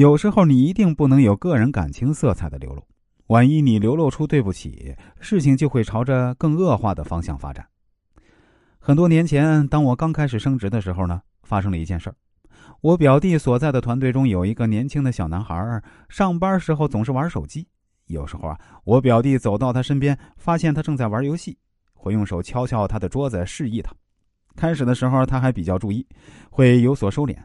有时候你一定不能有个人感情色彩的流露，万一你流露出对不起，事情就会朝着更恶化的方向发展。很多年前，当我刚开始升职的时候呢，发生了一件事儿。我表弟所在的团队中有一个年轻的小男孩，上班时候总是玩手机。有时候啊，我表弟走到他身边，发现他正在玩游戏，会用手敲敲他的桌子示意他。开始的时候他还比较注意，会有所收敛。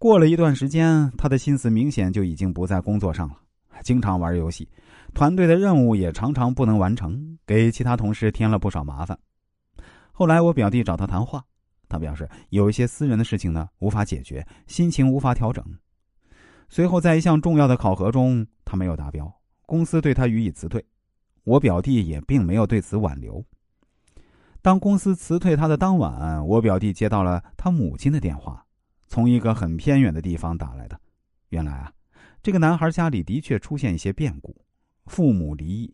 过了一段时间，他的心思明显就已经不在工作上了，经常玩游戏，团队的任务也常常不能完成，给其他同事添了不少麻烦。后来我表弟找他谈话。他表示有一些私人的事情呢无法解决，心情无法调整。随后在一项重要的考核中，他没有达标，公司对他予以辞退。我表弟也并没有对此挽留。当公司辞退他的当晚，我表弟接到了他母亲的电话，从一个很偏远的地方打来的。原来啊，这个男孩家里的确出现一些变故，父母离异，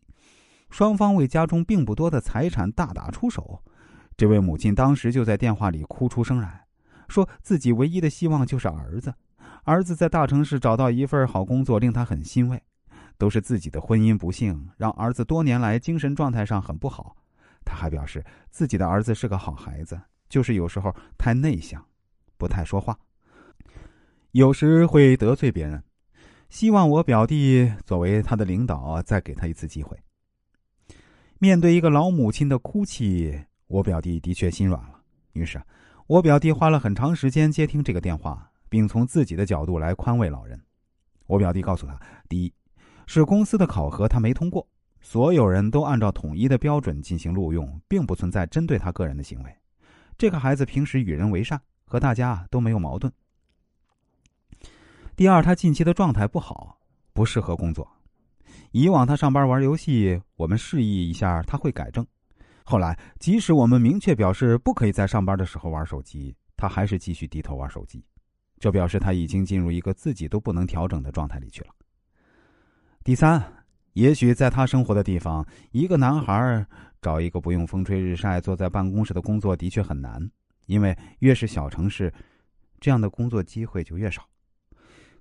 双方为家中并不多的财产大打出手。这位母亲当时就在电话里哭出声来，说自己唯一的希望就是儿子。儿子在大城市找到一份好工作，令他很欣慰。都是自己的婚姻不幸，让儿子多年来精神状态上很不好。他还表示自己的儿子是个好孩子，就是有时候太内向，不太说话，有时会得罪别人。希望我表弟作为他的领导，再给他一次机会。面对一个老母亲的哭泣。我表弟的确心软了，于是，我表弟花了很长时间接听这个电话，并从自己的角度来宽慰老人。我表弟告诉他：第一，是公司的考核他没通过，所有人都按照统一的标准进行录用，并不存在针对他个人的行为。这个孩子平时与人为善，和大家都没有矛盾。第二，他近期的状态不好，不适合工作。以往他上班玩游戏，我们示意一下，他会改正。后来，即使我们明确表示不可以在上班的时候玩手机，他还是继续低头玩手机，这表示他已经进入一个自己都不能调整的状态里去了。第三，也许在他生活的地方，一个男孩找一个不用风吹日晒、坐在办公室的工作的确很难，因为越是小城市，这样的工作机会就越少。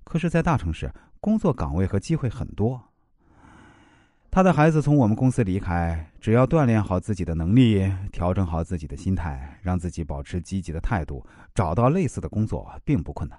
可是，在大城市，工作岗位和机会很多。他的孩子从我们公司离开，只要锻炼好自己的能力，调整好自己的心态，让自己保持积极的态度，找到类似的工作并不困难。